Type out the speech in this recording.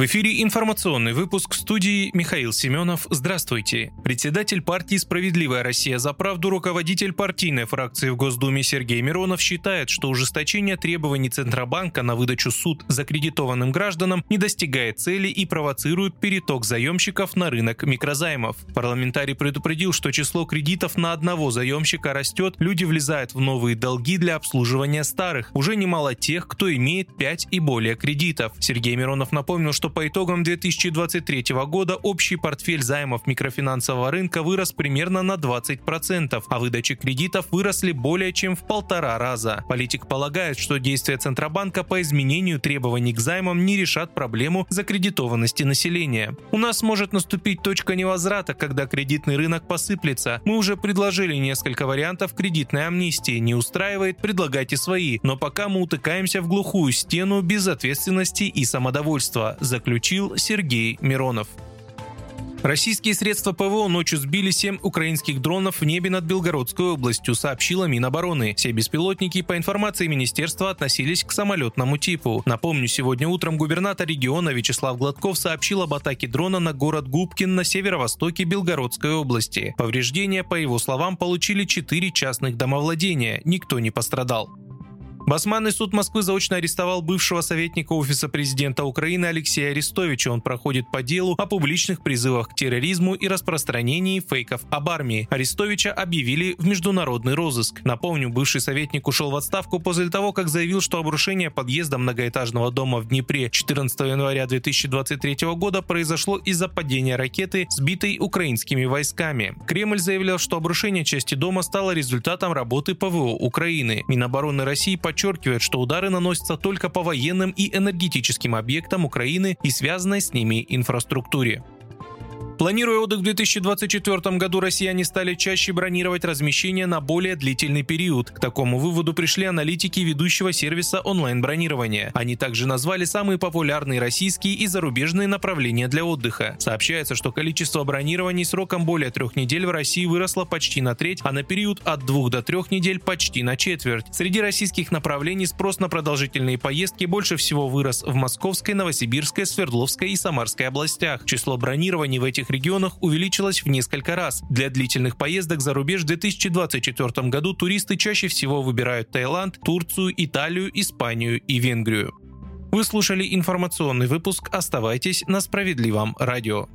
В эфире информационный выпуск студии Михаил Семенов. Здравствуйте. Председатель партии «Справедливая Россия за правду», руководитель партийной фракции в Госдуме Сергей Миронов считает, что ужесточение требований Центробанка на выдачу суд закредитованным гражданам не достигает цели и провоцирует переток заемщиков на рынок микрозаймов. Парламентарий предупредил, что число кредитов на одного заемщика растет, люди влезают в новые долги для обслуживания старых. Уже немало тех, кто имеет 5 и более кредитов. Сергей Миронов напомнил, что по итогам 2023 года общий портфель займов микрофинансового рынка вырос примерно на 20%, а выдачи кредитов выросли более чем в полтора раза. Политик полагает, что действия Центробанка по изменению требований к займам не решат проблему закредитованности населения. У нас может наступить точка невозврата, когда кредитный рынок посыплется. Мы уже предложили несколько вариантов кредитной амнистии. Не устраивает, предлагайте свои. Но пока мы утыкаемся в глухую стену безответственности и самодовольства заключил Сергей Миронов. Российские средства ПВО ночью сбили 7 украинских дронов в небе над Белгородской областью, сообщила Минобороны. Все беспилотники, по информации министерства, относились к самолетному типу. Напомню, сегодня утром губернатор региона Вячеслав Гладков сообщил об атаке дрона на город Губкин на северо-востоке Белгородской области. Повреждения, по его словам, получили 4 частных домовладения. Никто не пострадал. Басманный суд Москвы заочно арестовал бывшего советника Офиса президента Украины Алексея Арестовича. Он проходит по делу о публичных призывах к терроризму и распространении фейков об армии. Арестовича объявили в международный розыск. Напомню, бывший советник ушел в отставку после того, как заявил, что обрушение подъезда многоэтажного дома в Днепре 14 января 2023 года произошло из-за падения ракеты, сбитой украинскими войсками. Кремль заявлял, что обрушение части дома стало результатом работы ПВО Украины. Минобороны России подчеркивает, подчеркивает, что удары наносятся только по военным и энергетическим объектам Украины и связанной с ними инфраструктуре. Планируя отдых в 2024 году, россияне стали чаще бронировать размещение на более длительный период. К такому выводу пришли аналитики ведущего сервиса онлайн-бронирования. Они также назвали самые популярные российские и зарубежные направления для отдыха. Сообщается, что количество бронирований сроком более трех недель в России выросло почти на треть, а на период от двух до трех недель почти на четверть. Среди российских направлений спрос на продолжительные поездки больше всего вырос в Московской, Новосибирской, Свердловской и Самарской областях. Число бронирований в этих регионах увеличилась в несколько раз. Для длительных поездок за рубеж в 2024 году туристы чаще всего выбирают Таиланд, Турцию, Италию, Испанию и Венгрию. Вы слушали информационный выпуск. Оставайтесь на справедливом радио.